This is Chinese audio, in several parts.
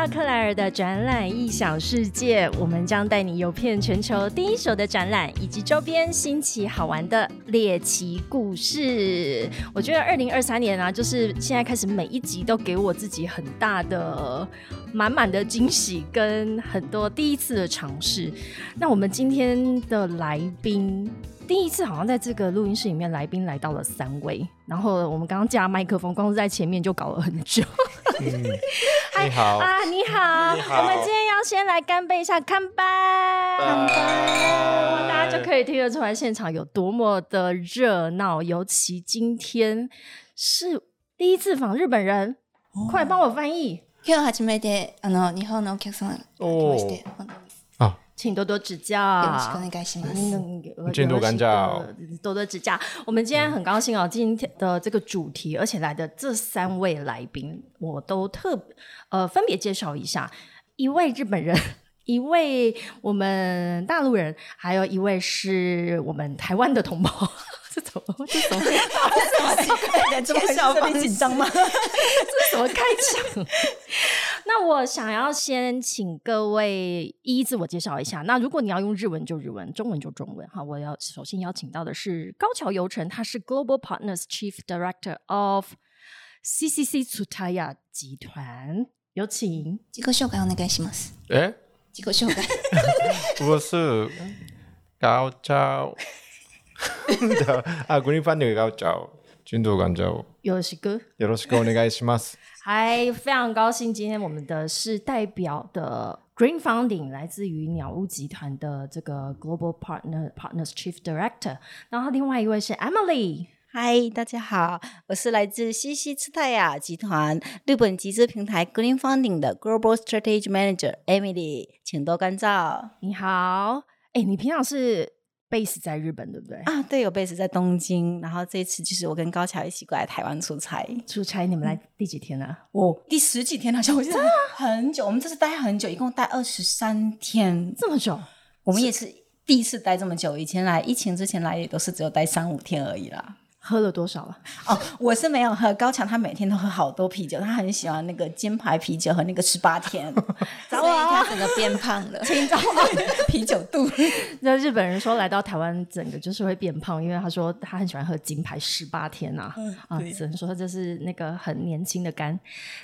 到克莱尔的展览异想世界，我们将带你游遍全球第一手的展览以及周边新奇好玩的猎奇故事。我觉得二零二三年啊，就是现在开始每一集都给我自己很大的、满满的惊喜跟很多第一次的尝试。那我们今天的来宾。第一次好像在这个录音室里面，来宾来到了三位，然后我们刚刚架麦克风，光是在前面就搞了很久。你好啊，你好，我们今天要先来干杯一下，干杯，干杯！大家就可以听得出来现场有多么的热闹，尤其今天是第一次访日本人，快帮我翻译。今日初めてあの日本のお客様が来まして。 请多多指教，请多多指教，多多指教。我们今天很高兴哦，今天的这个主题，而且来的这三位来宾，我都特呃分别介绍一下，一位日本人，一位我们大陆人，还有一位是我们台湾的同胞。这怎么？这怎么？这么小，特别紧张吗？这是什么开场？那我想要先请各位一一自我介绍一下。那如果你要用日文就日文，中文就中文。哈，我要首先邀请到的是高桥游成，他是 Global Partners Chief Director of CCC Tsutaya 集团。有请。自己紹介お願いします。え？自己紹介。我是高桥。 啊，Green Funding 高桥。军都关照，よろしく，よろしくお願いします。还非常高兴，今天我们的是代表的 Green Funding，来自于鸟屋集团的这个 Global Partner Partners Chief Director。然后另外一位是 Emily，嗨，大家好，我是来自西西次泰亚集团日本集资平台 Green Funding 的 Global Strategy Manager Emily，请多关照。你好，哎，你平常是 ？base 在日本对不对？啊，对，有 base 在东京。然后这次就是我跟高桥一起过来台湾出差。出差你们来第几天呢？哦，第十几天好，像我记得很久。我们这次待很久，一共待二十三天，这么久。我们也是第一次待这么久，以前来疫情之前来也都是只有待三五天而已啦。喝了多少了？哦，我是没有喝。高强他每天都喝好多啤酒，他很喜欢那个金牌啤酒和那个十八天，所以他整个变胖了。听到啤酒肚。那日本人说来到台湾，整个就是会变胖，因为他说他很喜欢喝金牌十八天呐。啊，只能说这是那个很年轻的肝。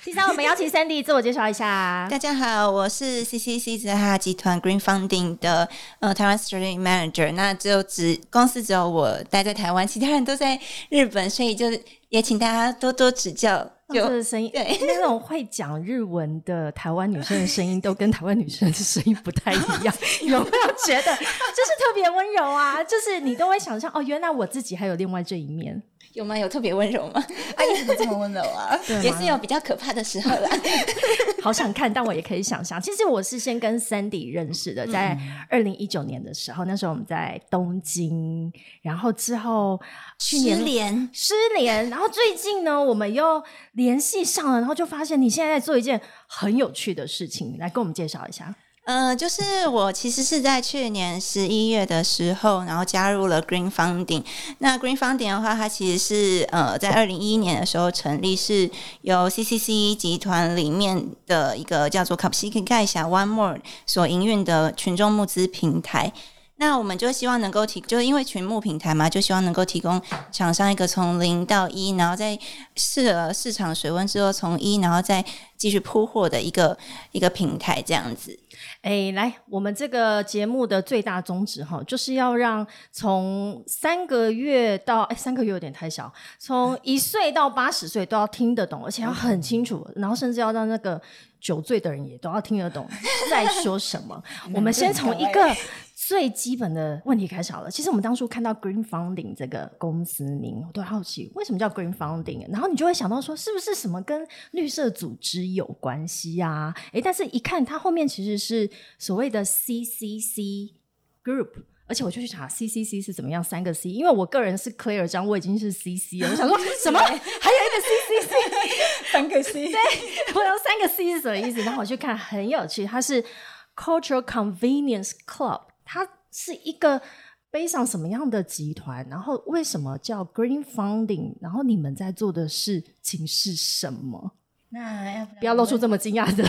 第三，我们邀请 Sandy 自我介绍一下。大家好，我是 CCC 在他集团 Green Funding 的呃台湾 Strategy Manager。那只有只公司只有我待在台湾，其他人都在。日本，所以就是也请大家多多指教。就声音，对那种会讲日文的台湾女生的声音，都跟台湾女生的声音不太一样。有没有觉得就是特别温柔啊？就是你都会想象哦，原来我自己还有另外这一面。有吗？有特别温柔吗？阿姨怎么这么温柔啊？也是有比较可怕的时候啦。好想看，但我也可以想象。其实我是先跟 Sandy 认识的，在二零一九年的时候，那时候我们在东京，然后之后失联，失联，然后最近呢，我们又联系上了，然后就发现你现在在做一件很有趣的事情，来跟我们介绍一下。呃，就是我其实是在去年十一月的时候，然后加入了 Green Funding。那 Green Funding 的话，它其实是呃在二零一一年的时候成立，是由 CCC 集团里面的一个叫做 c a p s i k 盖霞 One More 所营运的群众募资平台。那我们就希望能够提，就是因为群募平台嘛，就希望能够提供厂商一个从零到一，然后在试了市场水温之后，从一然后再继续铺货的一个一个平台这样子。哎，来，我们这个节目的最大宗旨哈，就是要让从三个月到哎，三个月有点太小，从一岁到八十岁都要听得懂，而且要很清楚，然后甚至要让那个酒醉的人也都要听得懂 在说什么。我们先从一个最基本的问题开始好了。其实我们当初看到 Green Funding 这个公司名，我都好奇为什么叫 Green Funding，然后你就会想到说，是不是什么跟绿色组织有关系啊？哎，但是一看它后面其实是所谓的 CCC Group，而且我就去查 CCC 是怎么样三个 C，因为我个人是 Clear 张，我已经是 CC 了，我想说 什么 还有一个 CCC，三个 C，对，我要三个 C 是什么意思？然后我去看，很有趣，它是 Cultural Convenience Club。它是一个背上什么样的集团？然后为什么叫 Green Funding？然后你们在做的事情是什么？那要不要露出这么惊讶的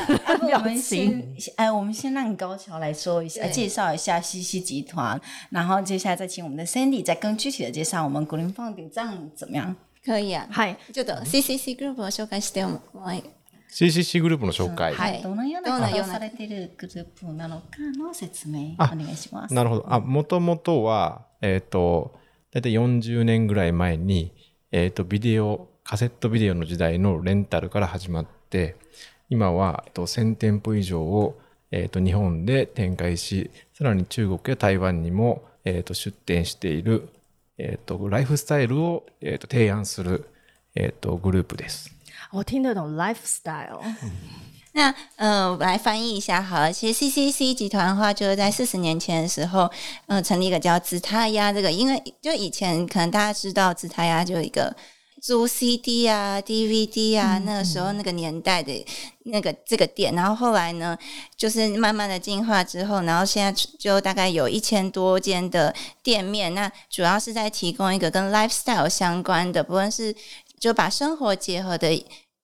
表情。先，哎，我们先让高桥来说一下，对介绍一下西西集团，然后接下来再请我们的 Sandy 再更具体的介绍我们怎么样？可以啊。はい。ちょっと CCC グループを紹介してもらい CCC グループの紹介。はいどのようどのような？な活動をされているグループなのかの説明おあ願いします。なるほど。あ、もともとは、えっ、と、だいたい40年ぐらい前に、えっ、と、ビデオ、カセットビデオの時代のレンタルから始まって、今は、えっと、1000店舗以上を、えっ、と、日本で展開し、さらに中国や台湾にも、えっ、と、出店している、えっ、と、ライフスタイルを、えっ、と、提案する、えっ、と、グループです。我听得懂 lifestyle，那呃，我来翻译一下好了。其实 CCC 集团的话，就是在四十年前的时候，呃，成立一个叫紫他鸭这个，因为就以前可能大家知道紫他鸭就有一个租 CD 啊、DVD 啊，那个时候那个年代的那个这个店，然后后来呢，就是慢慢的进化之后，然后现在就大概有一千多间的店面，那主要是在提供一个跟 lifestyle 相关的，不论是就把生活结合的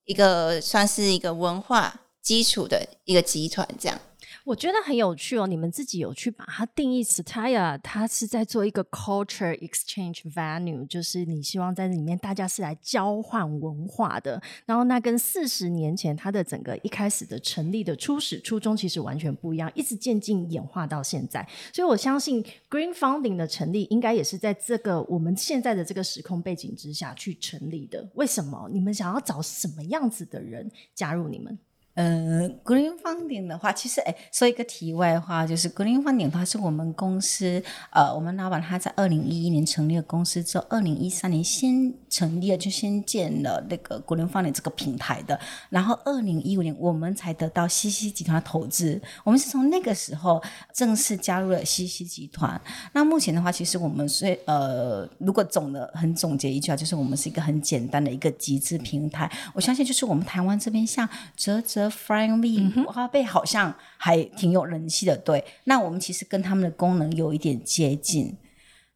一个算是一个文化基础的一个集团，这样。我觉得很有趣哦。你们自己有去把它定义 Staya，它是在做一个 culture exchange venue，就是你希望在里面大家是来交换文化的。然后那跟四十年前它的整个一开始的成立的初始初衷其实完全不一样，一直渐进演化到现在。所以我相信 Green Founding 的成立应该也是在这个我们现在的这个时空背景之下去成立的。为什么？你们想要找什么样子的人加入你们？呃，Green Funding 的话，其实哎，说一个题外话，就是 Green Funding 的话是我们公司呃，我们老板他在二零一一年成立了公司之后，二零一三年先成立了，就先建了那个 Green Funding 这个平台的，然后二零一五年我们才得到西西集团的投资，我们是从那个时候正式加入了西西集团。那目前的话，其实我们是呃，如果总的很总结一句话，就是我们是一个很简单的一个集资平台。我相信就是我们台湾这边像泽泽 Friendly 花呗好像还挺有人气的，对。那我们其实跟他们的功能有一点接近，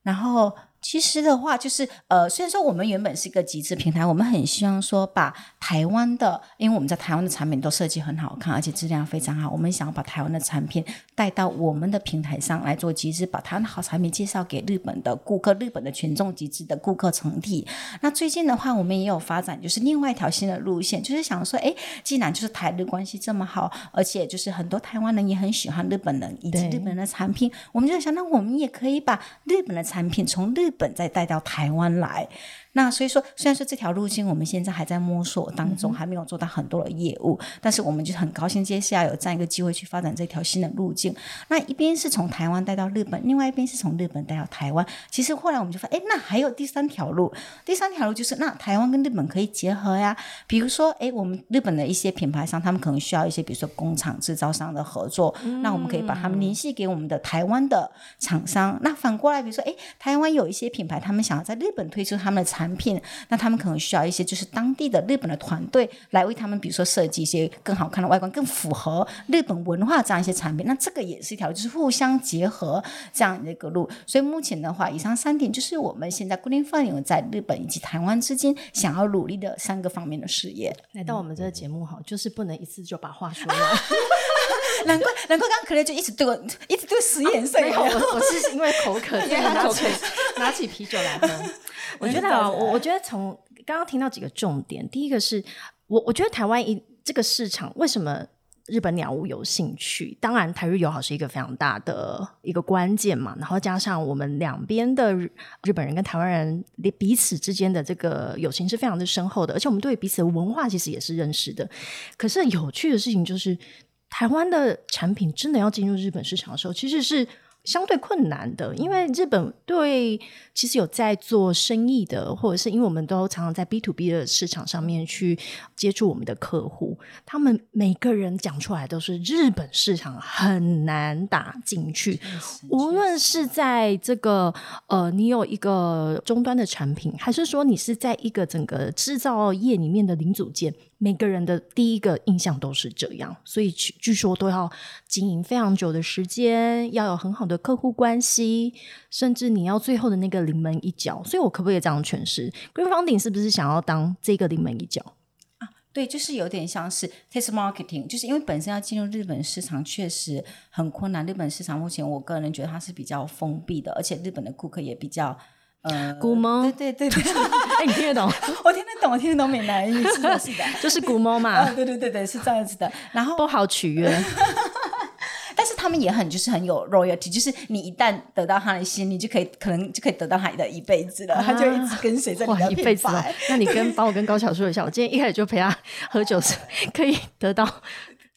然后。其实的话，就是呃，虽然说我们原本是一个集资平台，我们很希望说把台湾的，因为我们在台湾的产品都设计很好看，而且质量非常好，我们想要把台湾的产品带到我们的平台上来做集资，把台湾的好产品介绍给日本的顾客、日本的群众集资的顾客群体。那最近的话，我们也有发展，就是另外一条新的路线，就是想说，哎，既然就是台日关系这么好，而且就是很多台湾人也很喜欢日本人以及日本人的产品，我们就想，那我们也可以把日本的产品从日日本再带到台湾来。那所以说，虽然说这条路径我们现在还在摸索当中，还没有做到很多的业务，但是我们就很高兴，接下来有这样一个机会去发展这条新的路径。那一边是从台湾带到日本，另外一边是从日本带到台湾。其实后来我们就发现，哎，那还有第三条路，第三条路就是那台湾跟日本可以结合呀。比如说，哎，我们日本的一些品牌商，他们可能需要一些，比如说工厂制造商的合作，那我们可以把他们联系给我们的台湾的厂商。那反过来，比如说，哎，台湾有一些品牌，他们想要在日本推出他们的产品，那他们可能需要一些就是当地的日本的团队来为他们，比如说设计一些更好看的外观，更符合日本文化这样一些产品。那这个也是一条就是互相结合这样的一个路。所以目前的话，以上三点就是我们现在 Green Fund 在日本以及台湾之间想要努力的三个方面的事业。来到我们这个节目哈，就是不能一次就把话说完。难怪难怪刚刚可乐就一直对我一直对使眼色，没有，我我是因为口渴，所以拿起 拿起啤酒来喝。我觉得啊，我我觉得从刚刚听到几个重点，第一个是我我觉得台湾一这个市场为什么日本鸟屋有兴趣？当然，台日友好是一个非常大的一个关键嘛。然后加上我们两边的日日本人跟台湾人彼此之间的这个友情是非常的深厚的，而且我们对彼此的文化其实也是认识的。可是有趣的事情就是。台湾的产品真的要进入日本市场的时候，其实是相对困难的，因为日本对其实有在做生意的，或者是因为我们都常常在 B to B 的市场上面去接触我们的客户，他们每个人讲出来都是日本市场很难打进去，无论是在这个呃，你有一个终端的产品，还是说你是在一个整个制造业里面的零组件。每个人的第一个印象都是这样，所以据据说都要经营非常久的时间，要有很好的客户关系，甚至你要最后的那个临门一脚。所以我可不可以这样诠释？Green Founding 是不是想要当这个临门一脚？啊对，就是有点像是 test marketing，就是因为本身要进入日本市场确实很困难。日本市场目前我个人觉得它是比较封闭的，而且日本的顾客也比较呃古猫对对对对，哎，你听得懂？我听得懂，我听得懂闽南语，是的，是的，就是古猫啊，嘛，对对对对，是这样子的。然后不好取悦。但是他们也很就是很有 royalty，就是你一旦得到他的心，你就可以可能就可以得到他的一辈子了，他就一直跟随着你，的一辈子！那你跟帮我跟高桥说一下，我今天一开始就陪他喝酒，是可以得到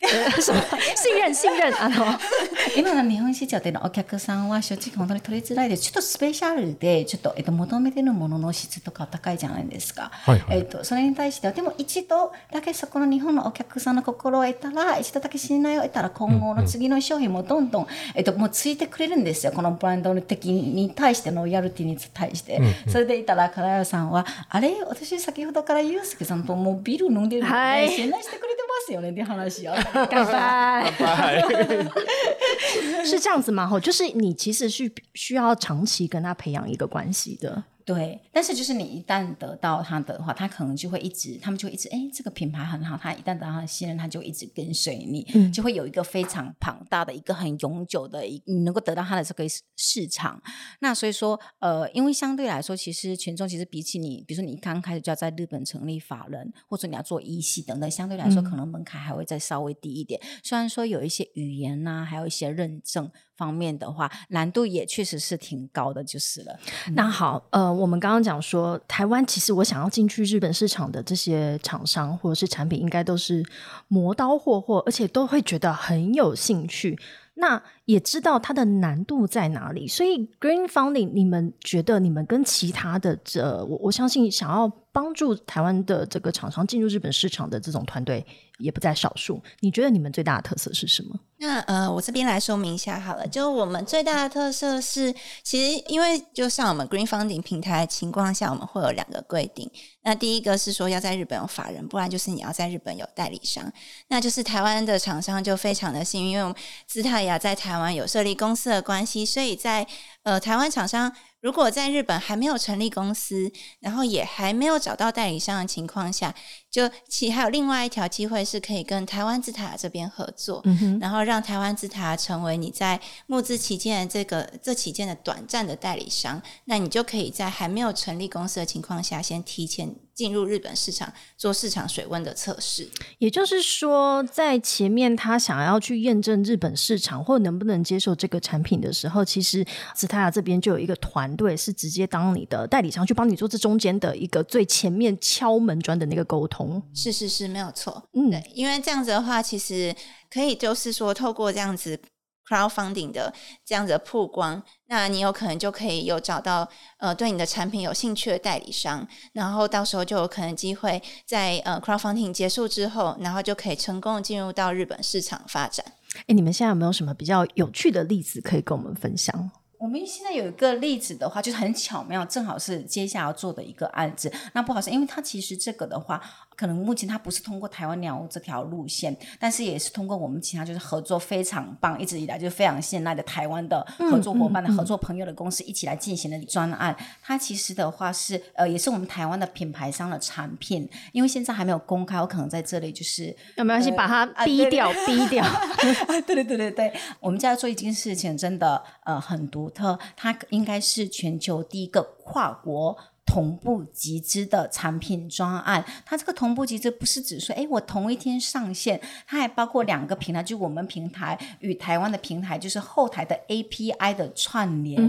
呃什么信任信任啊？喏 今の日本市場でのお客さんは正直本当に取りづらいです。ちょっとスペシャルで、ちょっと、えっと、求めてるものの質とか高いじゃないですか。はいはいえっと、それに対しては、でも一度だけそこの日本のお客さんの心を得たら、一度だけ信頼を得たら、今後の次の商品もどんどん、えっと、もうついてくれるんですよ。このブランド的に対してのロイヤルティに対して。それでいたら、カラヤさんは、あれ？私先ほどからユースケさんともうビール飲んでるので、はい信頼してくれてますよねって話を。干杯！はい。是这样子吗？吼，就是你其实是需要长期跟他培养一个关系的。对，但是就是你一旦得到他的话，他可能就会一直，他们就会一直，哎，这个品牌很好，他一旦得到他的信任，他就一直跟随你，嗯就会有一个非常庞大的一个很永久的一，你能够得到他的这个市市场。那所以说，呃，因为相对来说，其实群众其实比起你，比如说你刚开始就要在日本成立法人，或者你要做一系等等，相对来说嗯可能门槛还会再稍微低一点。虽然说有一些语言呐、还有一些认证方面的话，难度也确实是挺高的，就是了。那好，呃，我们刚刚讲说，台湾其实我想要进去日本市场的这些厂商或者是产品，应该都是磨刀霍霍，而且都会觉得很有兴趣。那也知道它的难度在哪里，所以 Green Funding，你们觉得你们跟其他的这，我我相信想要帮助台湾的这个厂商进入日本市场的这种团队也不在少数。你觉得你们最大的特色是什么？那呃，我这边来说明一下好了，就我们最大的特色是，其实因为就像我们 Green Funding 平台情况下，我们会有两个规定。那第一个是说要在日本有法人，不然就是你要在日本有代理商。那就是台湾的厂商就非常的幸运，因为我们姿态雅在台湾有设立公司的关系，所以在呃台湾厂商如果在日本还没有成立公司，然后也还没有找到代理商的情况下，就其还有另外一条机会是可以跟台湾之塔这边合作，嗯哼，然后让台湾之塔成为你在募资期间这个这期间的短暂的代理商，那你就可以在还没有成立公司的情况下，先提前进入日本市场做市场水温的测试。也就是说，在前面他想要去验证日本市场或能不能接受这个产品的时候，其实斯塔亚这边就有一个团队是直接当你的代理商，去帮你做这中间的一个最前面敲门砖的那个沟通。是是是，没有错。嗯，对，因为这样子的话，其实可以就是说，透过这样子 crowdfunding 的这样子的曝光，那你有可能就可以有找到呃对你的产品有兴趣的代理商，然后到时候就有可能机会在呃 crowdfunding 结束之后，然后就可以成功的进入到日本市场发展。哎，你们现在有没有什么比较有趣的例子可以跟我们分享？我们现在有一个例子的话，就是很巧妙，正好是接下来要做的一个案子。那不好是，因为它其实这个的话，可能目前它不是通过台湾鸟屋这条路线，但是也是通过我们其他就是合作非常棒，一直以来就是非常信赖的台湾的合作伙伴的合作朋友的公司一起来进行的专案。它其实的话是呃，也是我们台湾的品牌商的产品，因为现在还没有公开，我可能在这里就是有没有关系？把它啊对逼掉，逼掉。对对对对对，我们家做一件事情真的呃很独特，它应该是全球第一个跨国。同步集资的产品专案，它这个同步集资不是指说，哎，我同一天上线，它还包括两个平台，就我们平台与台湾的平台，就是后台的 API 的串联。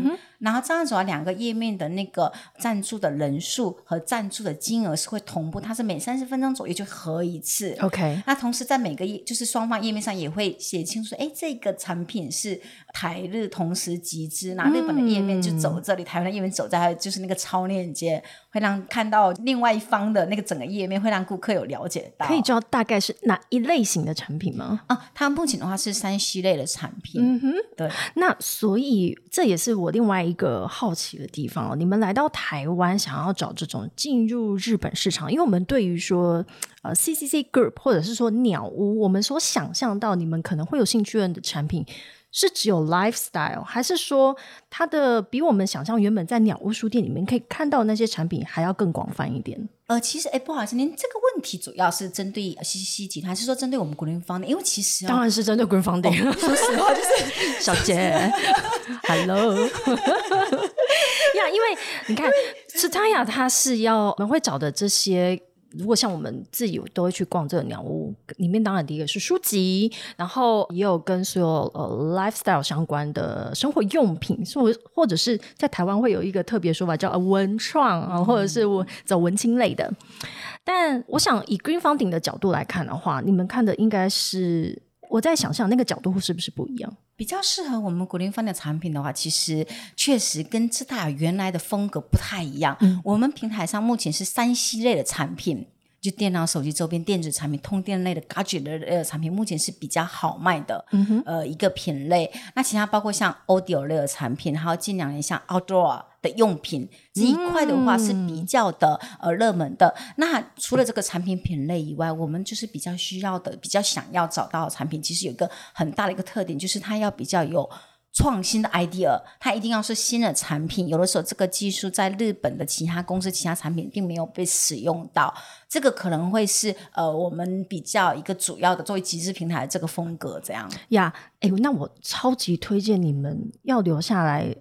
然后这样子的话，两个页面的那个赞助的人数和赞助的金额是会同步，它是每三十分钟左右就合一次。OK，那同时在每个页，就是双方页面上也会写清楚，哎，这个产品是台日同时集资，那日本的页面就走这里，台湾的页面走在就是那个超链接，会让看到另外一方的那个整个页面，会让顾客有了解到。可以知道大概是哪一类型的产品吗？啊，它目前的话是三 C 类的产品，嗯哼。对。那所以这也是我另外一一个好奇的地方哦。你们来到台湾，想要找这种进入日本市场，因为我们对于说呃 CCC Group 或者是说鸟屋，我们所想象到你们可能会有兴趣的产品，是只有 lifestyle，还是说它的比我们想象原本在鸟屋书店里面可以看到那些产品还要更广泛一点？呃，其实哎，不好意思，您这个问题主要是针对西西西集团，还是说针对我们古林方的？因为其实、哦、当然是针对 Green Founding。说实话，就是 小杰，Hello 呀，因为你看，是他呀，他是要我们会找的这些。如果像我们自己都会去逛这个鸟屋，里面当然第一个是书籍，然后也有跟所有呃 lifestyle 相关的生活用品，或或者是在台湾会有一个特别说法叫文创啊，或者是我走文青类的。但我想以 Green Funding 的角度来看的话，你们看的应该是我在想象那个角度是不是不一样？比较适合我们古林方的产品的话，其实确实跟自大原来的风格不太一样。嗯、我们平台上目前是三 C 类的产品，就电脑、手机周边电子产品、通电类的 gadget 的呃产品，目前是比较好卖的。嗯哼，呃，一个品类。那其他包括像 audio 类的产品，还有近两年像 outdoor 的用品这一块的话是比较的、呃热门的。那除了这个产品品类以外，我们就是比较需要的、比较想要找到的产品，其实有一个很大的一个特点，就是它要比较有。创新的 idea，它一定要是新的产品。有的时候，这个技术在日本的其他公司、其他产品并没有被使用到，这个可能会是呃我们比较一个主要的作为集资平台的这个风格这样。呀，哎，那我超级推荐你们要留下来。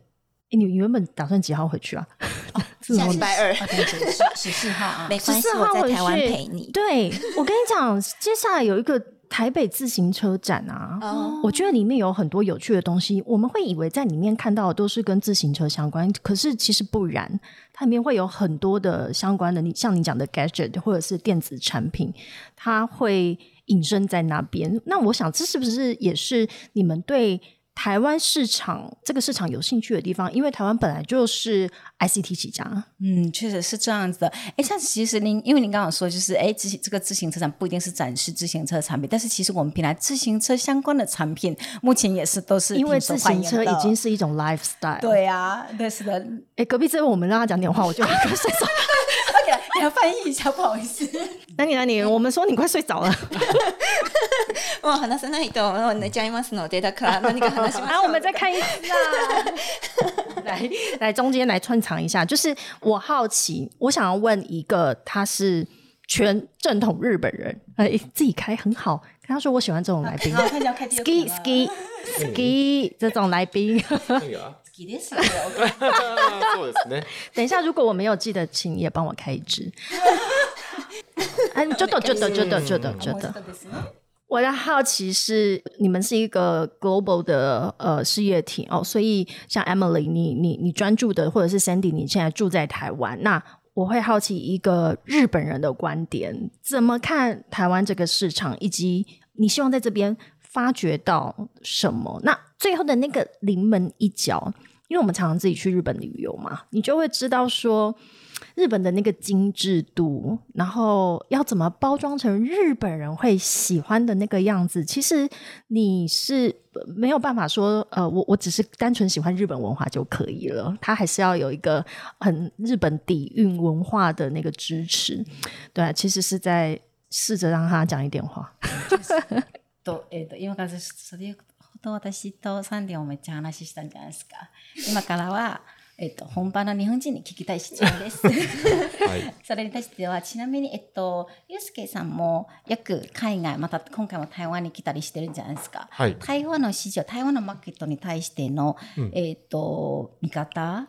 你原本打算几号回去啊？下礼拜二，十四号啊，没关系，我在台湾陪你。对，我跟你讲，接下来有一个。台北自行车展啊，我觉得里面有很多有趣的东西。我们会以为在里面看到的都是跟自行车相关，可是其实不然。它里面会有很多的相关的，你像你讲的 gadget 或者是电子产品，它会隐身在那边。那我想，这是不是也是你们对？台湾市场这个市场有兴趣的地方，因为台湾本来就是 ICT 起家，嗯，确实是这样子的。哎，像其实您，因为您刚刚说，就是哎，自这个自行车展不一定是展示自行车产品，但是其实我们平台自行车相关的产品，目前也是都是因为自行车已经是一种 lifestyle。对啊，对是的。哎，隔壁这位我们让他讲点话，我就。你要翻译一下，不好意思。那你那你，我们说你快睡着了。もう話さないと寝ちゃいますので、だから何か話しましょう。啊，我们再看一次啊。来来，中间来串场一下，就是我好奇，我想要问一个，他是全正统日本人，哎，自己开很好。他说我喜欢这种来宾，ski ski ski 这种来宾。 等一下，如果我没有记得，请也帮我开一支。哎，就的就的就的就的就的。我的好奇是，你们是一个 global 的呃事业体哦，所以像 Emily，你你你专注的，或者是 Sandy，你现在住在台湾，那我会好奇一个日本人的观点，怎么看台湾这个市场，以及你希望在这边发掘到什么？那最后的那个临门一脚。因为我们常常自己去日本旅游嘛，你就会知道说日本的那个精致度，然后要怎么包装成日本人会喜欢的那个样子。其实你是没有办法说，呃，我我只是单纯喜欢日本文化就可以了，它还是要有一个很日本底蕴文化的那个支持。对，其实是在试着让他讲一点话。都诶，因为刚才。と私とサンディをめっちゃ話したんじゃないですか。今からは、えっと、本場の日本人に聞きたい質問です。はい、それに対しては、ちなみに、えっと、ゆうすけさんもよく海外、また今回も台湾に来たりしてるんじゃないですか。はい、台湾の市場、台湾のマーケットに対しての、うん、えっと、見方、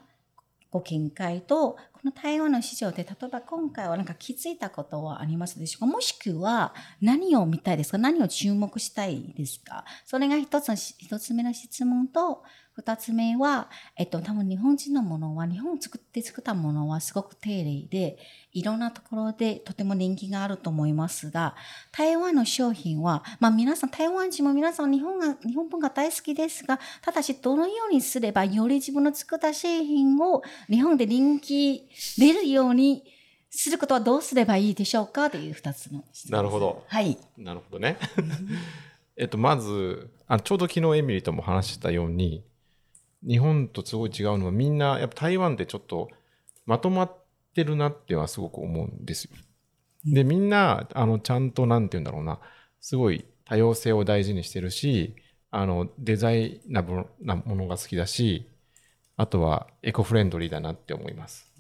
ご見解と、この台湾の市場で、例えば今回はなんか気づいたことはありますでしょうか？もしくは何を見たいですか？何を注目したいですか？それが一つ一つ目の質問と、二つ目は、えっと、多分日本人のものは、日本を作って作ったものはすごく丁寧で、いろんなところでとても人気があると思いますが、台湾の商品は、まあ皆さん、台湾人も皆さん日本が、日本文化大好きですが、ただしどのようにすればより自分の作った製品を日本で人気出るようにすることはどうすればいいでしょうかという二つのなるほど。はい。なるほどね。えっと、まずあ、ちょうど昨日エミリーとも話したように、日本とすごい違うのはみんなやっぱ台湾ってちょっとまとまってるなってはすごく思うんですよ。で、みんな、あの、ちゃんとなんて言うんだろうな、すごい多様性を大事にしてるし、あのデザイナブルなものが好きだし、あとはエコフレンドリーだなって思います。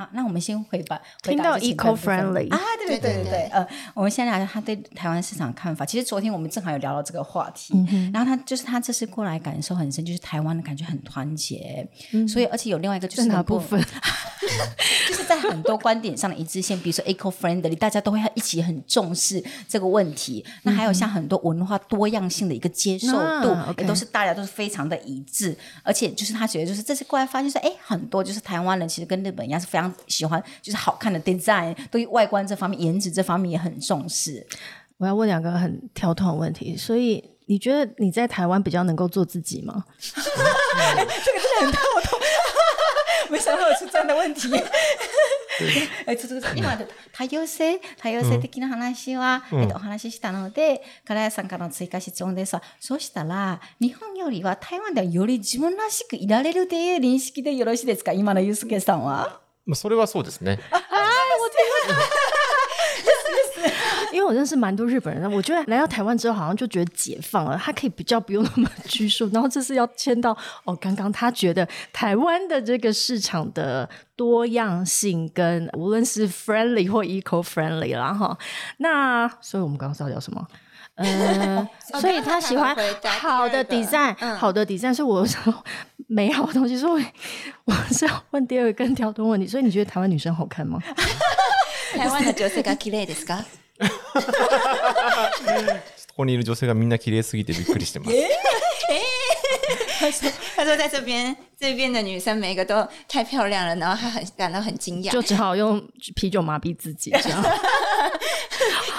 啊，那我们先回吧。回听到答这前半部分 eco-friendly 啊，对对对对对呃，我们先聊聊他对台湾市场看法。其实昨天我们正好有聊到这个话题，嗯然后他就是他这次过来感受很深，就是台湾的感觉很团结，所以而且有另外一个就是哪部分？就是在很多观点上的一致性，比如说 eco friendly，大家都会一起很重视这个问题。那还有像很多文化多样性的一个接受度，也都是大家都是非常的一致。而且就是他觉得，就是这次过来发现说，哎，很多就是台湾人其实跟日本一样是非常喜欢就是好看的 design，对于外观这方面、颜值这方面也很重视。我要问两个很跳脱的问题，所以你觉得你在台湾比较能够做自己吗？没想到有出这样的问题。えちょっと今で多様性多様性的な話は、えっと、お話ししたので、唐谷さんからの追加質問ですわ。そうしたら、日本よりは台湾ではより自分らしくいられるという認識でよろしいですか今のユースケさんは。 まあ、それはそうですね。ああ、お手因为我认识蛮多日本人，我觉得来到台湾之后，好像就觉得解放了，他可以比较不用那么拘束。然后这是要签到哦，刚刚他觉得台湾的这个市场的多样性跟无论是 friendly 或 eco friendly 啦哈。那所以我们刚刚是要聊什么？呃，所以他喜欢回答第好的二个 design，、嗯好的 design，所以我说美好的东西，所以我我是要问第二个更跳脱问题。所以你觉得台湾女生好看吗？台湾の女性が綺麗ですか？ ここにいる女性がみんな綺麗すぎてびっくりしてます。他说在这边这边的女生每个都太漂亮了，然后他很感到很惊讶。就只好用啤酒麻痹自己，这样。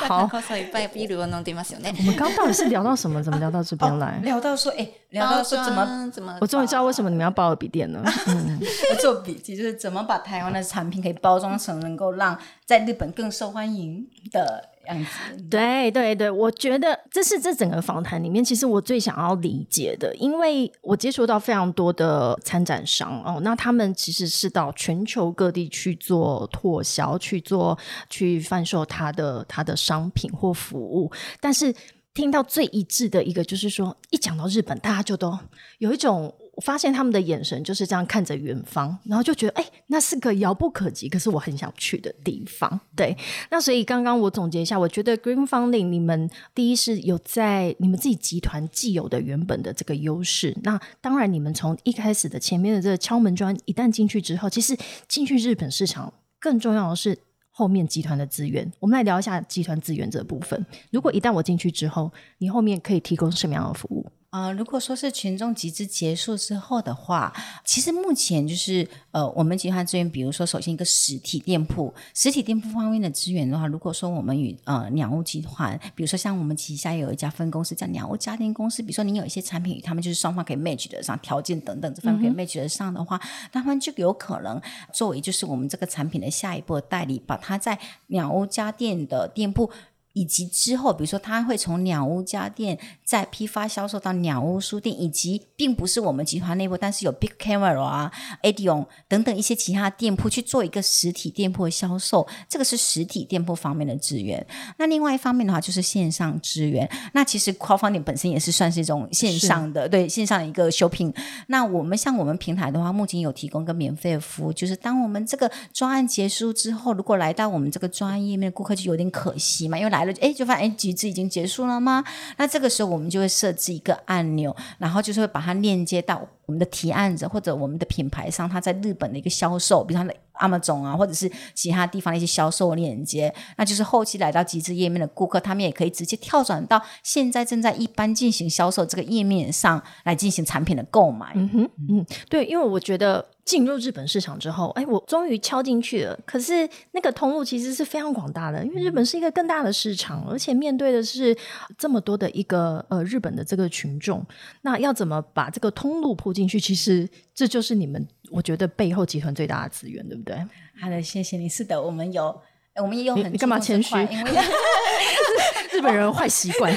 好こそいっぱいビールを飲んでいますよね。我们刚刚到底是聊到什么？怎么聊到这边来？聊到说，哎，聊到说怎么么怎么我终于知道为什么你们要包尔笔电了。嗯，做笔记，就是怎么把台湾的产品可以包装成能够让在日本更受欢迎的 样子。对对对，我觉得这是这整个访谈里面，其实我最想要理解的，因为我接触到非常多的参展商哦，那他们其实是到全球各地去做拓销，去做去贩售他的他的商品或服务，但是。听到最一致的一个就是说，一讲到日本，大家就都有一种，发现他们的眼神就是这样看着远方，然后就觉得，哎、那是个遥不可及，可是我很想去的地方。对，那所以刚刚我总结一下，我觉得 Green Funding 你们第一是有在你们自己集团既有的原本的这个优势，那当然你们从一开始的前面的这个敲门砖，一旦进去之后，其实进去日本市场更重要的是。后面集团的资源，我们来聊一下集团资源这部分。如果一旦我进去之后，你后面可以提供什么样的服务？啊、如果说是群众集资结束之后的话，其实目前就是呃，我们集团资源，比如说首先一个实体店铺，实体店铺方面的资源的话，如果说我们与呃鸟屋集团，比如说像我们旗下有一家分公司叫鸟屋家电公司，比如说你有一些产品与他们就是双方可以 match 得上条件等等这方面可以 match 得上的话，那他们就有可能作为就是我们这个产品的下一步的代理，把它在鸟屋家电的店铺。以及之后，比如说，它会从鸟屋家电再批发销售到鸟屋书店，以及并不是我们集团内部，但是有 Big Camera 啊、Adion 等等一些其他店铺去做一个实体店铺的销售，这个是实体店铺方面的资源。那另外一方面的话，就是线上资源。那其实 Crowdfunding 本身也是算是一种线上的，对线上的一个 shopping。那我们像我们平台的话，目前有提供一个免费的服务，就是当我们这个专案结束之后，如果来到我们这个专案页面的顾客就有点可惜嘛，因为来来了，哎，就发现哎集资已经结束了吗？那这个时候我们就会设置一个按钮，然后就是会把它链接到我们的提案者或者我们的品牌上，它在日本的一个销售，比如它的 Amazon 啊，或者是其他地方的一些销售链接，那就是后期来到集资页面的顾客，他们也可以直接跳转到现在正在一般进行销售这个页面上来进行产品的购买。嗯哼，嗯，对，因为我觉得进入日本市场之后，哎，我终于敲进去了。可是那个通路其实是非常广大的，因为日本是一个更大的市场，而且面对的是这么多的一个呃日本的这个群众，那要怎么把这个通路铺进去？其实这就是你们我觉得背后集团最大的资源，对不对？好的，谢谢你。是的，我们有，呃我们也有很你你干嘛谦虚因为 日本人的坏习惯，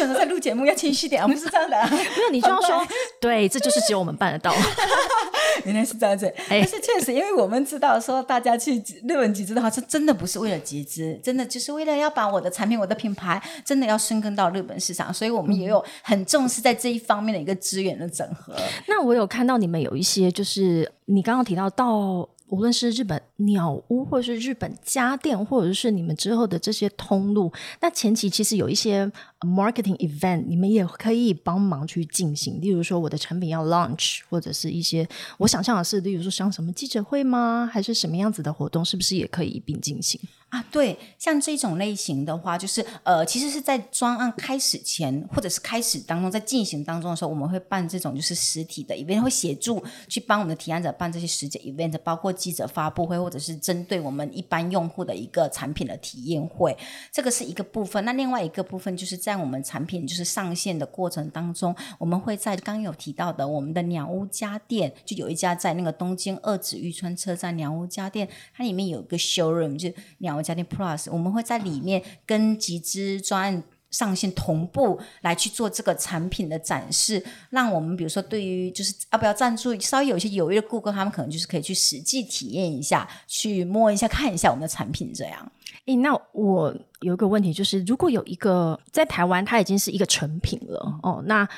想说在录节目要清晰点，我们是这样的、啊。没有，你就要说，对，这就是只有我们办得到。原来是这样子，哎但是确实，因为我们知道说大家去日本集资的话，这真的不是为了集资，真的就是为了要把我的产品、我的品牌真的要深耕到日本市场，所以我们也有很重视在这一方面的一个资源的整合。那我有看到你们有一些，就是你刚刚提到到。无论是日本鸟屋，或者是日本家电，或者是你们之后的这些通路，那前期其实有一些 marketing event，你们也可以帮忙去进行。例如说，我的产品要 launch，或者是一些我想象的是，例如说像什么记者会吗？还是什么样子的活动，是不是也可以一并进行？啊，对，像这种类型的话，就是呃，其实是在专案开始前，或者是开始当中，在进行当中的时候，我们会办这种就是实体的 event，会协助去帮我们的提案者办这些实体 event，包括记者发布会，或者是针对我们一般用户的一个产品的体验会，这个是一个部分。那另外一个部分就是在我们产品就是上线的过程当中，我们会在刚刚有提到的我们的鸟屋家电，就有一家在那个东京二子玉川车站鸟屋家电，它里面有一个 showroom，就鸟家电 Plus，我们会在里面跟集资专案。上线同步来去做这个产品的展示，让我们比如说对于就是要不要赞助，稍微有一些犹豫的顾客，他们可能就是可以去实际体验一下，去摸一下、看一下我们的产品这样。诶，那我有一个问题，就是如果有一个在台湾，它已经是一个成品了哦，那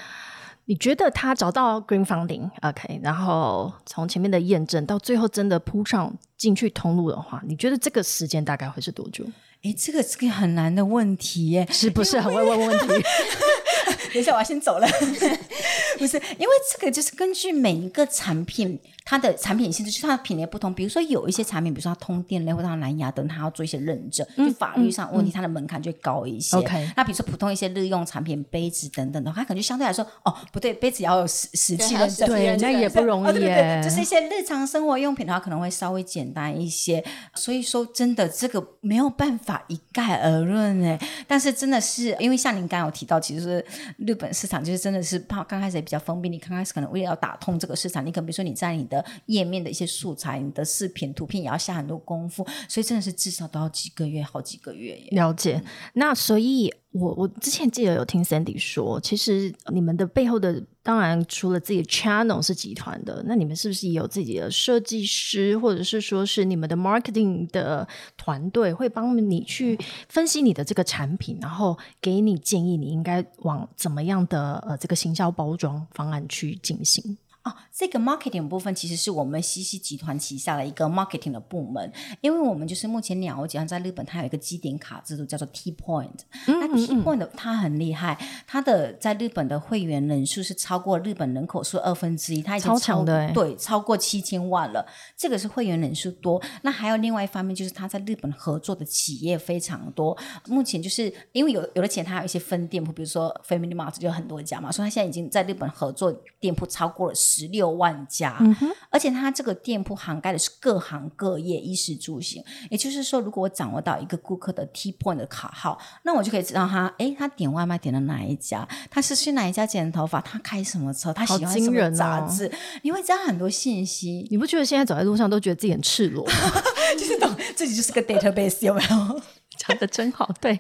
你觉得他找到 Green Funding，OK，、然后从前面的验证到最后真的铺上进去通路的话，你觉得这个时间大概会是多久？哎，这个是个很难的问题耶。是不是很会问问题？等一下，我要先走了。不是，因为这个就是根据每一个产品它的产品性质，就是它的品类不同。比如说有一些产品，比如说它通电类或者它蓝牙等，它要做一些认证，就法律上问题，它的门槛就会高一些。OK 那比如说普通一些日用产品，杯子等等的话，它可能就相对来说，哦，不对，杯子也要有实实际认证，对那也不容易哦对对对，就是一些日常生活用品的话，可能会稍微简单一些。所以说，真的这个没有办法一概而论哎。但是真的是因为像您刚刚有提到，其实日本市场就是真的是怕刚开始也比较封闭，你刚开始可能为了要打通这个市场，你可能比如说你在你的页面的一些素材、你的视频、图片也要下很多功夫，所以真的是至少都要几个月、好几个月耶。了解。那所以我，我之前记得有听 Sandy 说，其实你们的背后的，当然除了自己的 channel 是集团的，那你们是不是也有自己的设计师，或者是说是你们的 marketing 的团队，会帮你去分析你的这个产品，然后给你建议，你应该往怎么样的呃这个行销包装方案去进行？哦，这个 marketing 部分其实是我们西西集团旗下的一个 marketing 的部门，因为我们就是目前鸟屋集团在日本，它有一个基点卡制度叫做 T Point。那 T Point 它很厉害，它的在日本的会员人数是超过日本人口数二分之一，它已经超对，超过七千万了。这个是会员人数多。那还有另外一方面，就是它在日本合作的企业非常多。目前就是因为有有的钱，它有一些分店铺，比如说 Family Mart 就有很多家嘛，所以它现在已经在日本合作店铺超过了十六万家。而且它这个店铺涵盖的是各行各业，衣食住行。也就是说，如果我掌握到一个顾客的 T point 的卡号，那我就可以知道他，哎，他点外卖点了哪一家，他是去哪一家剪头发，他开什么车，他喜欢什么杂志，你会知道很多信息。你不觉得现在走在路上都觉得自己很赤裸吗？就是懂自己就是个 database 有没有？讲的真好，对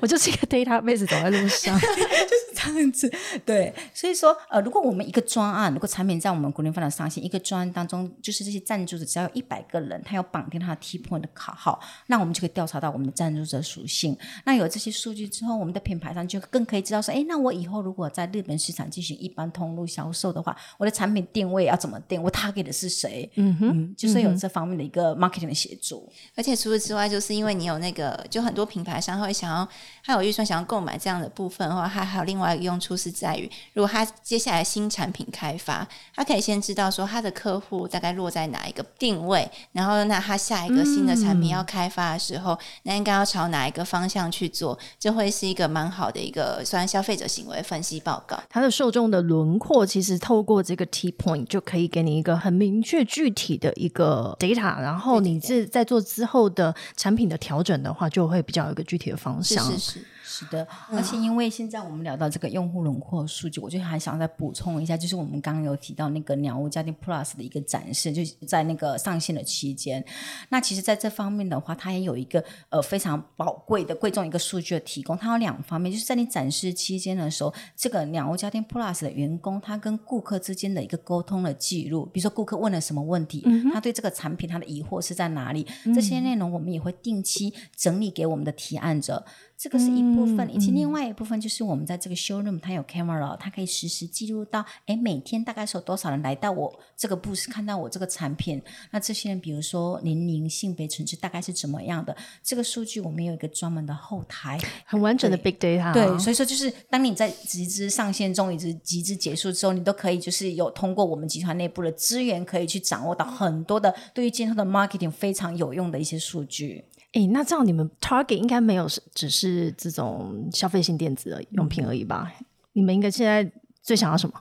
我就是一个 database 走在路上。这样子，对，所以说，呃，如果我们一个专案，如果产品在我们国联发展上线，一个专案当中，就是这些赞助者只要有一百个人，他要绑定他的 T point 的卡号，那我们就可以调查到我们的赞助者属性。那有这些数据之后，我们的品牌商就更可以知道说，哎，那我以后如果在日本市场进行一般通路销售的话，我的产品定位要怎么定？我 target 的是谁？嗯哼，就是有这方面的一个 marketing 的协助。而且除此之外，就是因为你有那个，就很多品牌商会想要，他有预算想要购买这样的部分的话，还还有另外一个用处是在于，如果他接下来新产品开发，他可以先知道说他的客户大概落在哪一个定位，然后那他下一个新的产品要开发的时候，那应该要朝哪一个方向去做，这会是一个蛮好的一个算消费者行为分析报告。它的受众的轮廓，其实透过这个 T point 就可以给你一个很明确具体的一个 data，然后你是在做之后的产品的调整的话，就会比较有一个具体的方向。是是是是的，而且因为现在我们聊到这个用户轮廓数据，我就还想再补充一下，就是我们刚刚有提到那个鸟屋家庭 Plus 的一个展示，就是在那个上线的期间。那其实，在这方面的话，它也有一个呃非常宝贵的贵重一个数据的提供。它有两方面，就是在你展示期间的时候，这个鸟屋家庭 Plus 的员工他跟顾客之间的一个沟通的记录，比如说顾客问了什么问题，他对这个产品他的疑惑是在哪里，这些内容我们也会定期整理给我们的提案者。这个是一部分，以及另外一部分就是我们在这个 showroom，它有 camera，它可以实时记录到，哎，每天大概是有多少人来到我这个 booth 看到我这个产品。那这些人，比如说年龄、性别、层次大概是怎么样的？这个数据我们有一个专门的后台，很完整的 big data。对，所以说就是当你在集资上线中，以及集资结束之后，你都可以就是有通过我们集团内部的资源，可以去掌握到很多的对于今后的 marketing 非常有用的一些数据。哎，那这样你们 target 应该没有是只是这种消费性电子用品而已吧？你们应该现在最想要什么？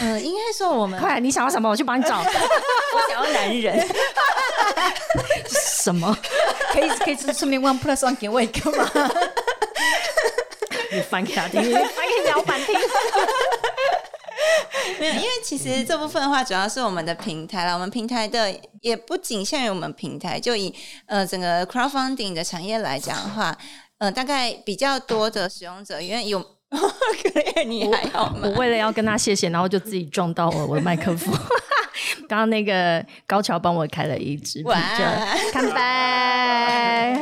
呃，应该说我们快，你想要什么？我去帮你找。我想要男人。什么？可以可以顺便问 Plus One 给我一个吗？你翻给他听，翻给老板听。没有，因为其实这部分的话，主要是我们的平台了。我们平台的也不仅限于我们平台，就以呃整个 crowdfunding 的产业来讲的话，呃，大概比较多的使用者，因为有 可以你还好吗？我为了要跟他谢谢，然后就自己撞到了我的麦克风。刚刚那个高桥帮我开了一支啤酒，干杯！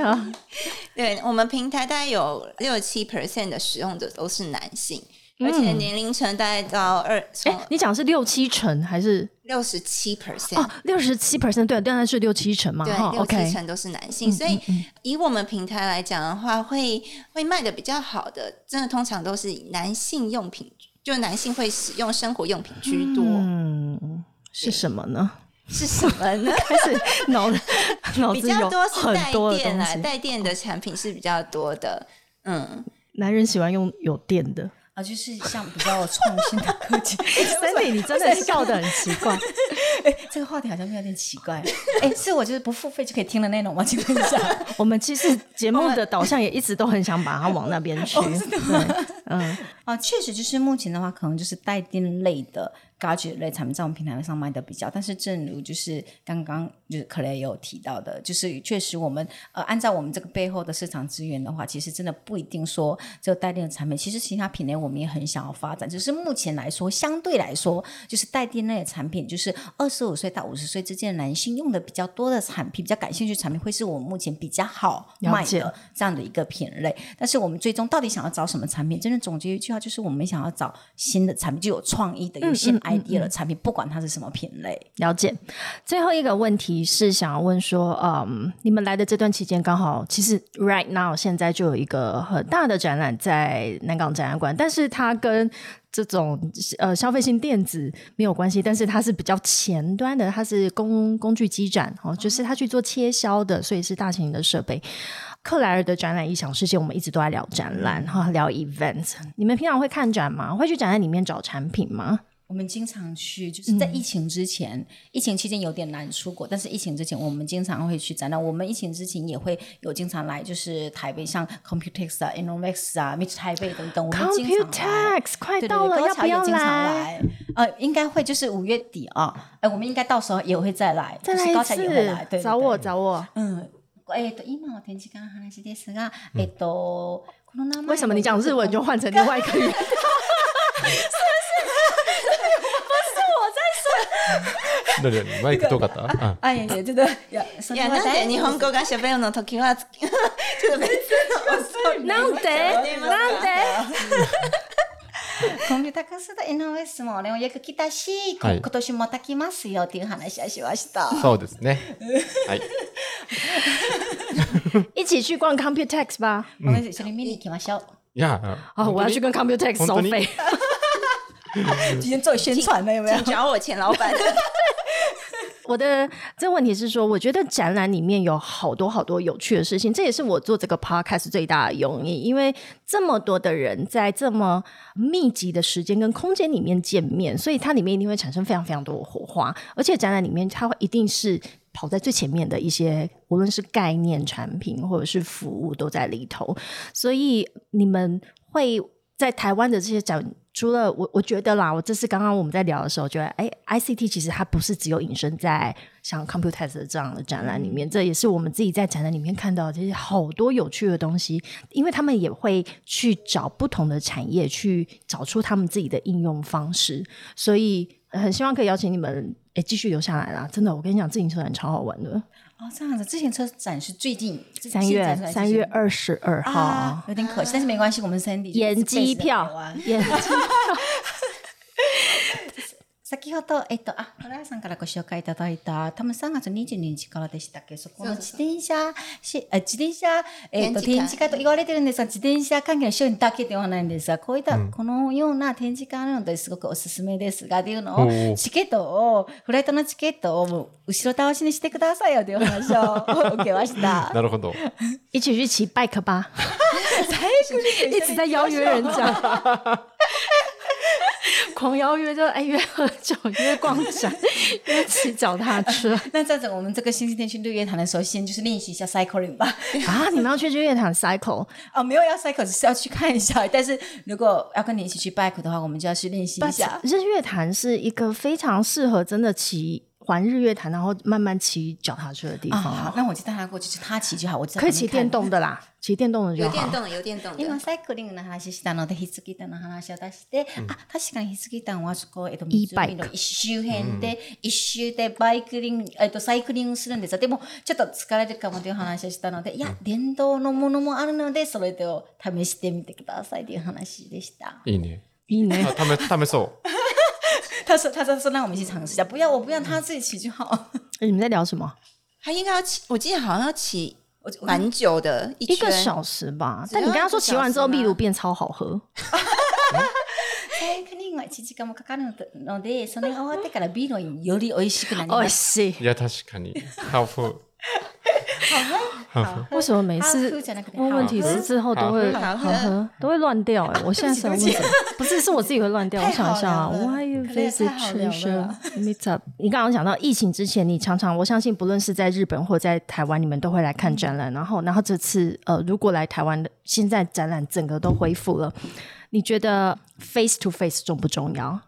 对我们平台大概有六七 percent 的使用者都是男性。而且年龄层大概到二，哎，你讲是六七成还是六十七 percent？哦，六十七 percent，对，当然是六七成嘛，对，六七成都是男性，所以以我们平台来讲的话，会会卖的比较好的，真的通常都是以男性用品，就男性会使用生活用品居多。嗯，是什么呢？是什么呢？开始脑 脑子比较多是带电啊，带电的产品是比较多的。嗯，男人喜欢用有电的。啊，就是像比较创新的科技。Sandy，你真的笑得很奇怪。哎，这个话题好像有点奇怪。哎，是我就是不付费就可以听的内容吗？请问一下。我们其实节目的导向也一直都很想把它往那边去。对，嗯，啊，确实就是目前的话，可能就是带电类的。gadget 类产品在我们平台上卖的比较，但是正如就是刚刚就是克雷有提到的，就是确实我们呃按照我们这个背后的市场资源的话，其实真的不一定说这个带电的产品，其实其他品类我们也很想要发展，只是目前来说相对来说，就是带电类的产品，就是二十五岁到五十岁之间的男性用的比较多的产品，比较感兴趣产品，会是我们目前比较好卖的这样的一个品类。但是我们最终到底想要找什么产品？真的总结一句话，就是我们想要找新的产品，就有创意的，有新 idea 的产品，不管它是什么品类。了解。最后一个问题是想要问说，嗯，你们来的这段期间，刚好其实 right now 现在就有一个很大的展览在南港展览馆，但是它跟这种呃消费性电子没有关系，但是它是比较前端的，它是工工具机展哦，就是它去做切削的，所以是大型的设备。克莱尔的展览异想世界，我们一直都在聊展览哈，聊 events。你们平常会看展吗？会去展览里面找产品吗？我们经常去，就是在疫情之前，疫情期间有点难出国，但是疫情之前我们经常会去展览。我们疫情之前也会有经常来，就是台北像 Computex 啊、Innovex 啊、Meet 台北等等。Computex 快到了，要不要来？呃，应该会，就是五月底啊。哎，我们应该到时候也会再来，再来一次。找我，找我。嗯，えっと今の展示会の話ですが、えっとこの名前为什么你讲日文就换成另外一个语言？ どれマイク遠かった？あ、あ、いやいや、ちょっと、いや、それはなんで日本語が喋るの時は、ちょっと別の。なんでなんでコンピューターカスタ NOS も俺もよく来たし、はい、今年また来ますよっていう話はしました。そうですね。はい。一起去逛 Computex 吧。我们一起見に行きましょう。いや、啊，我要去跟 Computex 收费。今天做宣传了有没有？找我钱，老板。我的这个问题是说，我觉得展览里面有好多好多有趣的事情，这也是我做这个 podcast 最大的用意，因为这么多的人在这么密集的时间跟空间里面见面，所以它里面一定会产生非常非常多的火花，而且展览里面它会一定是跑在最前面的一些，无论是概念产品或者是服务都在里头，所以你们会在台湾的这些展。除了我，我觉得啦，我这次刚刚我们在聊的时候，觉得哎，ICT 其实它不是只有隐身在像 Computex 这样的展览里面，这也是我们自己在展览里面看到这些好多有趣的东西，因为他们也会去找不同的产业，去找出他们自己的应用方式，所以很希望可以邀请你们哎继续留下来啦！真的，我跟你讲，自行车展超好玩的。哦，这样子，自行车展是最近三月三月二十二号，有点可惜，但是没关系，我们 Sandy 延机票，演机票。先ほど、えっと、あ、村屋さんからご紹介いただいた、多分3月22日からでしたっけ、そこの自転車、し自転車、えっと、展示会と言われてるんですが、自転車関係の商品だけではないんですが、こういった、このような展示会なのですごくおすすめですが、っていうのを、チケットを、フライトのチケットを後ろ倒しにしてくださいよという話を受けました。なるほど。一起去骑 bike 吧。一直在邀约人家。狂邀约就哎约喝酒约逛展 约骑脚踏车。那这样子我们这个星期天去日月潭的时候，先就是练习一下 cycling 吧。啊，你们要去日月潭 cycle？哦，没有要 cycle，只是要去看一下。但是如果要跟你一起去 bike 的话，我们就要去练习一下。日月潭是一个非常适合真的骑。环日月潭，然后慢慢骑脚踏车的地方。好，那我就带他过去，他骑就好。我可以骑电动的啦，骑電動的就好。有電動有電動今サイクリングの話したので、ヒスギタの話を出して、あ、確かにヒスギタはそこ、えっと、湖の一周辺で、一周でバイクリング、えっと、サイクリングするんですよ。でも、ちょっと疲れるかもという話をしたので、いや、電動のものもあるので、それを試してみてくださいという話でした。いいね。いいね。試そう。他说：“他说说让我们去尝试一下，不要我不要他自己骑就好。”你们在聊什么？他应该要骑，我记得好像要骑蛮久的，一个小时吧。但你刚刚说骑完之后秘鲁变超好喝。サイクリングは1時間もかかるので、それが終わってからビールより美味しくなります。いや確かに。ハ ー为什么每次问问题是之后都会好喝，都会乱掉？哎，我现在想问什么？不是，是我自己会乱掉。我想一下啊，Why you visit Trisha meet up？你刚刚讲到疫情之前，你常常我相信，不论是在日本或在台湾，你们都会来看展览。然后，然后这次呃，如果来台湾的，现在展览整个都恢复了，你觉得 face to face 重不重要？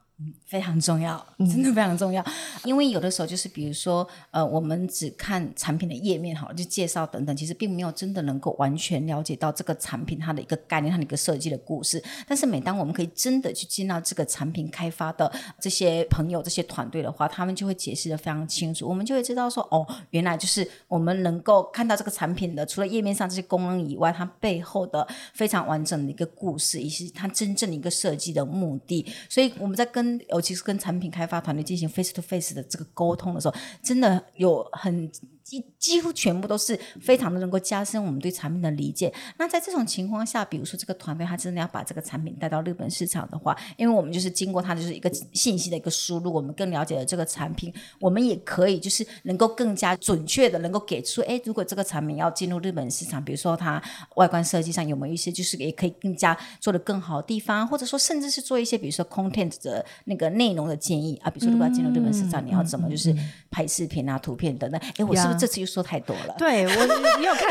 非常重要，真的非常重要。因为有的时候就是，比如说，呃，我们只看产品的页面，好了，就介绍等等，其实并没有真的能够完全了解到这个产品它的一个概念、它的一个设计的故事。但是，每当我们可以真的去见到这个产品开发的这些朋友、这些团队的话，他们就会解释的非常清楚，我们就会知道说，哦，原来就是我们能够看到这个产品的，除了页面上这些功能以外，它背后的非常完整的一个故事，以及它真正的一个设计的目的。所以，我们在跟我其实跟产品开发团队进行 face to face 的这个沟通的时候，真的有很。几几乎全部都是非常的能够加深我们对产品的理解。那在这种情况下，比如说这个团队他真的要把这个产品带到日本市场的话，因为我们就是经过它就是一个信息的一个输入，我们更了解了这个产品，我们也可以就是能够更加准确的能够给出，哎，如果这个产品要进入日本市场，比如说它外观设计上有没有一些就是也可以更加做的更好的地方，或者说甚至是做一些比如说 content 的那个内容的建议啊，比如说如果要进入日本市场，你要怎么就是拍视频啊、图片等等，哎，我是不是？这次又说太多了。对我，你有看？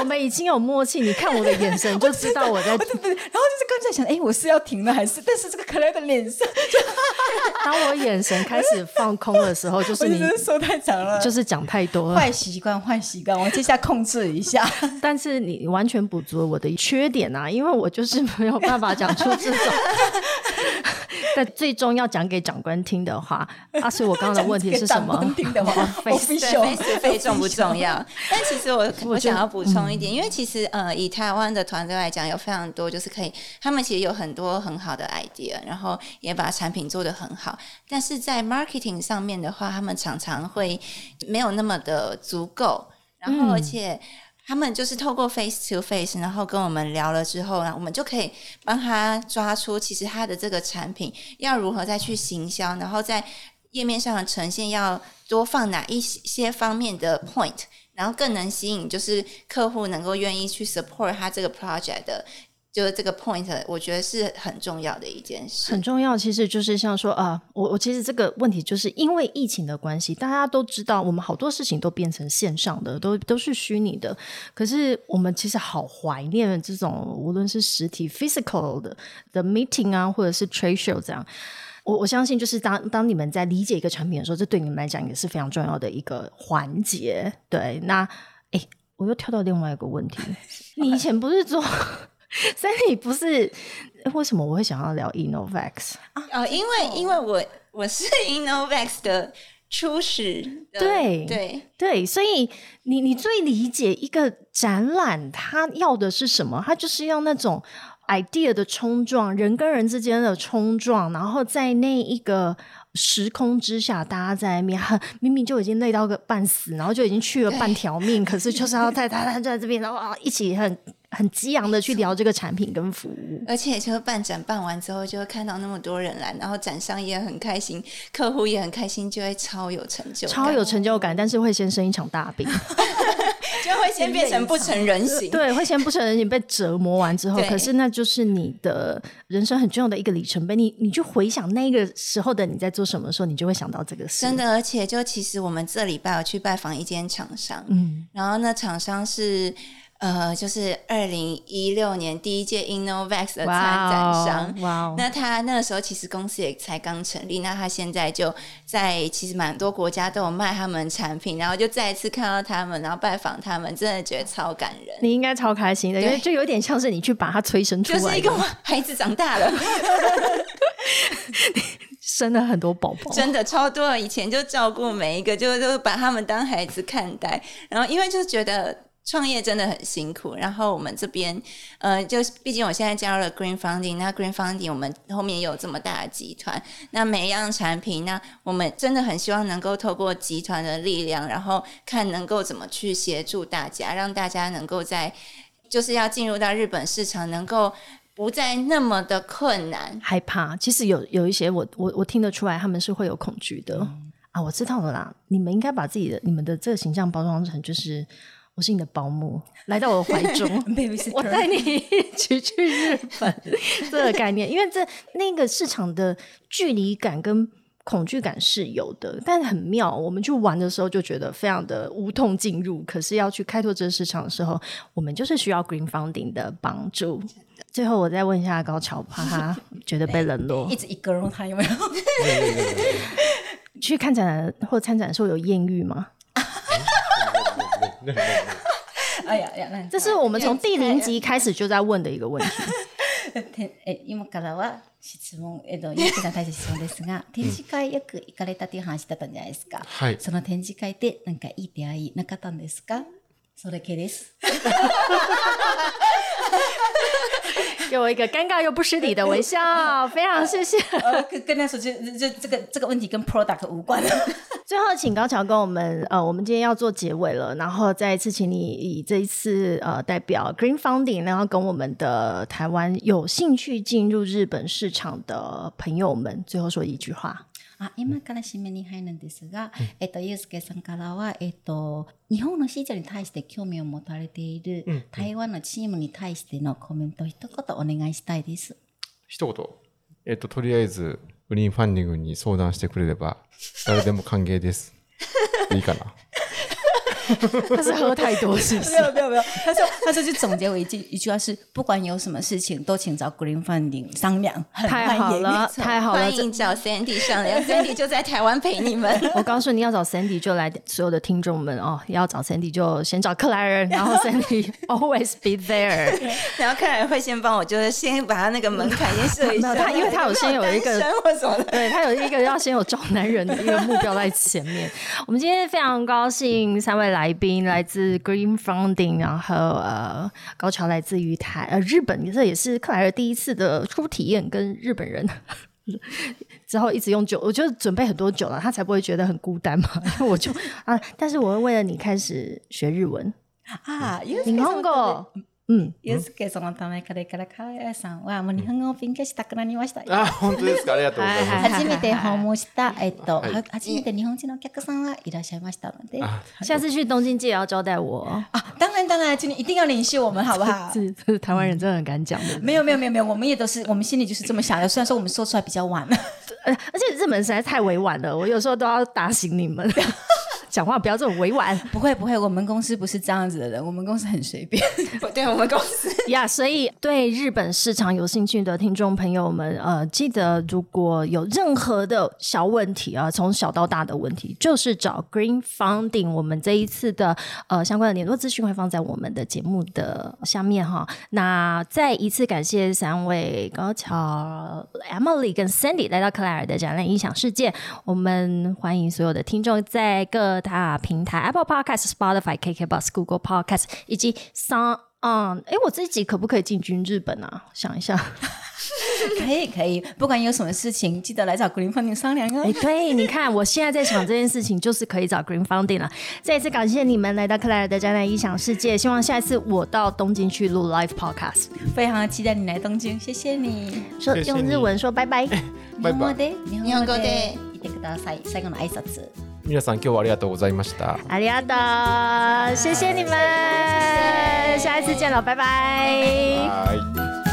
我们已经有默契，你看我的眼神就知道我在。对对对。然后就是刚才想，哎，我是要停了还是？但是这个可爱的脸色，当我眼神开始放空的时候，就是你说太长了，就是讲太多了。坏习惯，坏习惯，我接下来控制一下。但是你完全补足了我的缺点啊，因为我就是没有办法讲出这种。但最终要讲给长官听的话，啊，所以我刚刚的问题是什么？听的话，face 重不重要？但其实我我想要补充一点，因为其实呃，以台湾的团队来讲，有非常多就是可以，他们其实有很多很好的 idea，然后也把产品做得很好。但是在 marketing 上面的话，他们常常会没有那么的足够，然后而且。他们就是透过 face to face，然后跟我们聊了之后，呢，我们就可以帮他抓出其实他的这个产品要如何再去行销，然后在页面上的呈现要多放哪一些方面的 point，然后更能吸引就是客户能够愿意去 support 他这个 project 的。就是这个 point，我觉得是很重要的一件事。很重要，其实就是像说啊，我我其实这个问题就是因为疫情的关系，大家都知道我们好多事情都变成线上的，都都是虚拟的。可是我们其实好怀念这种无论是实体 physical 的的 meeting 啊，或者是 trade show 这样。我我相信，就是当当你们在理解一个产品的时候，这对你们来讲也是非常重要的一个环节。对，那哎，我又跳到另外一个问题，你以前不是做？Sandy 不是为什么我会想要聊 Innovax 啊？因为因为我我是 Innovax 的初始，对对对，所以你你最理解一个展览，它要的是什么？它就是要那种 idea 的冲撞，人跟人之间的冲撞，然后在那一个时空之下，大家在面很 明明就已经累到个半死，然后就已经去了半条命，可是就是要 在他他在这边，然后啊一起很。很激昂的去聊这个产品跟服务，而且就办展办完之后，就会看到那么多人来，然后展商也很开心，客户也很开心，就会超有成就，超有成就感。但是会先生一场大病，就会先变成不成人形。对，会先不成人形，被折磨完之后，可是那就是你的人生很重要的一个里程碑。你你去回想那个时候的你在做什么时候，你就会想到这个事。真的，而且就其实我们这礼拜有去拜访一间厂商，嗯，然后那厂商是。呃，就是二零一六年第一届 Innovex 的参展商，哇！那他那个时候其实公司也才刚成立，那他现在就在其实蛮多国家都有卖他们产品，然后就再一次看到他们，然后拜访他们，真的觉得超感人。你应该超开心的，因为就有点像是你去把他催生出来，就是一个 孩子长大了，生了很多宝宝，真的超多。以前就照顾每一个，就就把他们当孩子看待，然后因为就觉得。创业真的很辛苦，然后我们这边，呃，就毕竟我现在加入了 Green Funding，那 Green Funding 我们后面有这么大的集团，那每一样产品，那我们真的很希望能够透过集团的力量，然后看能够怎么去协助大家，让大家能够在就是要进入到日本市场，能够不再那么的困难、害怕。其实有有一些我我我听得出来，他们是会有恐惧的啊。我知道了啦，你们应该把自己的你们的这个形象包装成就是。我是你的保姆，来到我的怀中 我带你一起去日本，这个概念，因为这那个市场的距离感跟恐惧感是有的，但是很妙。我们去玩的时候就觉得非常的无痛进入，可是要去开拓这个市场的时候，我们就是需要 Green Funding 的帮助。最后我再问一下高桥，怕他觉得被冷落，一直一个人，他有没有 去看展或参展的时候有艳遇吗？哎呀呀，这是我们从第零集开始就在问的一个问题。え今からは質問えっとゆうきさん大切質問ですが、展示会よく行かれたっていう話だったんじゃないですか。はい。その展示会でなんかいい出会いなかったんですか？それ系です。给我一个尴尬又不失礼的微笑，非常谢谢。跟跟他说，就就这个这个问题跟 product 无关。 最后，请高桥跟我们呃，我们今天要做结尾了，然后再一次请你以这一次呃代表 Green Funding，然后跟我们的台湾有兴趣进入日本市场的朋友们，最后说一句话。あ今から締めに入るんですが、うん、えっと、ゆうすけさんからは、えっと、日本の市場に対して興味を持たれている、台湾のチームに対してのコメントを一言お願いしたいです。一言。えっと、とりあえず、 グリーンファンディングに相談してくれれば、誰でも歓迎です。いいかな。他是喝太多，是不是？没有没有没有，他说他说就总结为一句一句话是：不管有什么事情，都请找 Green Funding 商量。太好了，太好了，欢迎找 Sandy 商量，Sandy 就在台湾陪你们。我告诉你要找 Sandy 就来，所有的听众们哦，要找 Sandy 就先找克莱尔，然后 Sandy always be there。然后克莱尔会先帮我，就是先把他那个门槛先设一下。他因为他有先有一个或什么，对他有一个要先有找男人的一个目标在前面。我们今天非常高兴三位来。来宾来自 Green Funding，然后呃，高桥来自于台呃日本，这也是克莱尔第一次的初体验，跟日本人 之后一直用酒，我就准备很多酒了，他才不会觉得很孤单嘛。我就啊，但是我会为了你开始学日文。啊，日本語。嗯，ゆうすけそのためからからかやさんはもう日本語を勉強したくなりました。あ、本当ですか？ありがとうございます。初めて訪問した、えっと、はいは初めて日本人のお客さんはいらっしゃいましたので。あ下次去东京记也要招待我。啊，当然当然，请你一定要联系我们，好不好？是，是台湾人真的很敢讲的。没有没有没有没有，我们也都是，我们心里就是这么想的。虽然说我们说出来比较晚，呃，而且日本实在太委婉了，我有时候都要打醒你们，讲话不要这么委婉 不会不会，我们公司不是这样子的人，我们公司很随便。对我们公司呀。所以对日本市场有兴趣的听众朋友们，呃，记得如果有任何的小问题啊，从小到大的问题，就是找 Green Funding。我们这一次的呃相关的联络资讯会放在我们的节目的下面哈。那再一次感谢三位高桥、Emily 跟 Sandy 来到克莱尔的展览音响世界。我们欢迎所有的听众在各大平台 Apple Podcast、Spotify、KKBox、Google Podcast 以及 Sound On。哎，我这一集可不可以进军日本啊？想一下。可以可以，不管有什么事情，记得来找古林凤宁商量哦哎，。对，你看，我现在在想这件事情，就是可以找 Green Funding 了。再一次感谢你们来到克莱尔的展览音响世界，希望下一次我到东京去录 Live Podcast，非常期待你来东京，谢谢你。说谢谢你用日文说拜拜。バイバイ。で日日本語で言ってください。最後の挨拶。 皆さん今日はありがとうございました。阿里阿达，谢谢你们，下一次见了，拜拜。はい。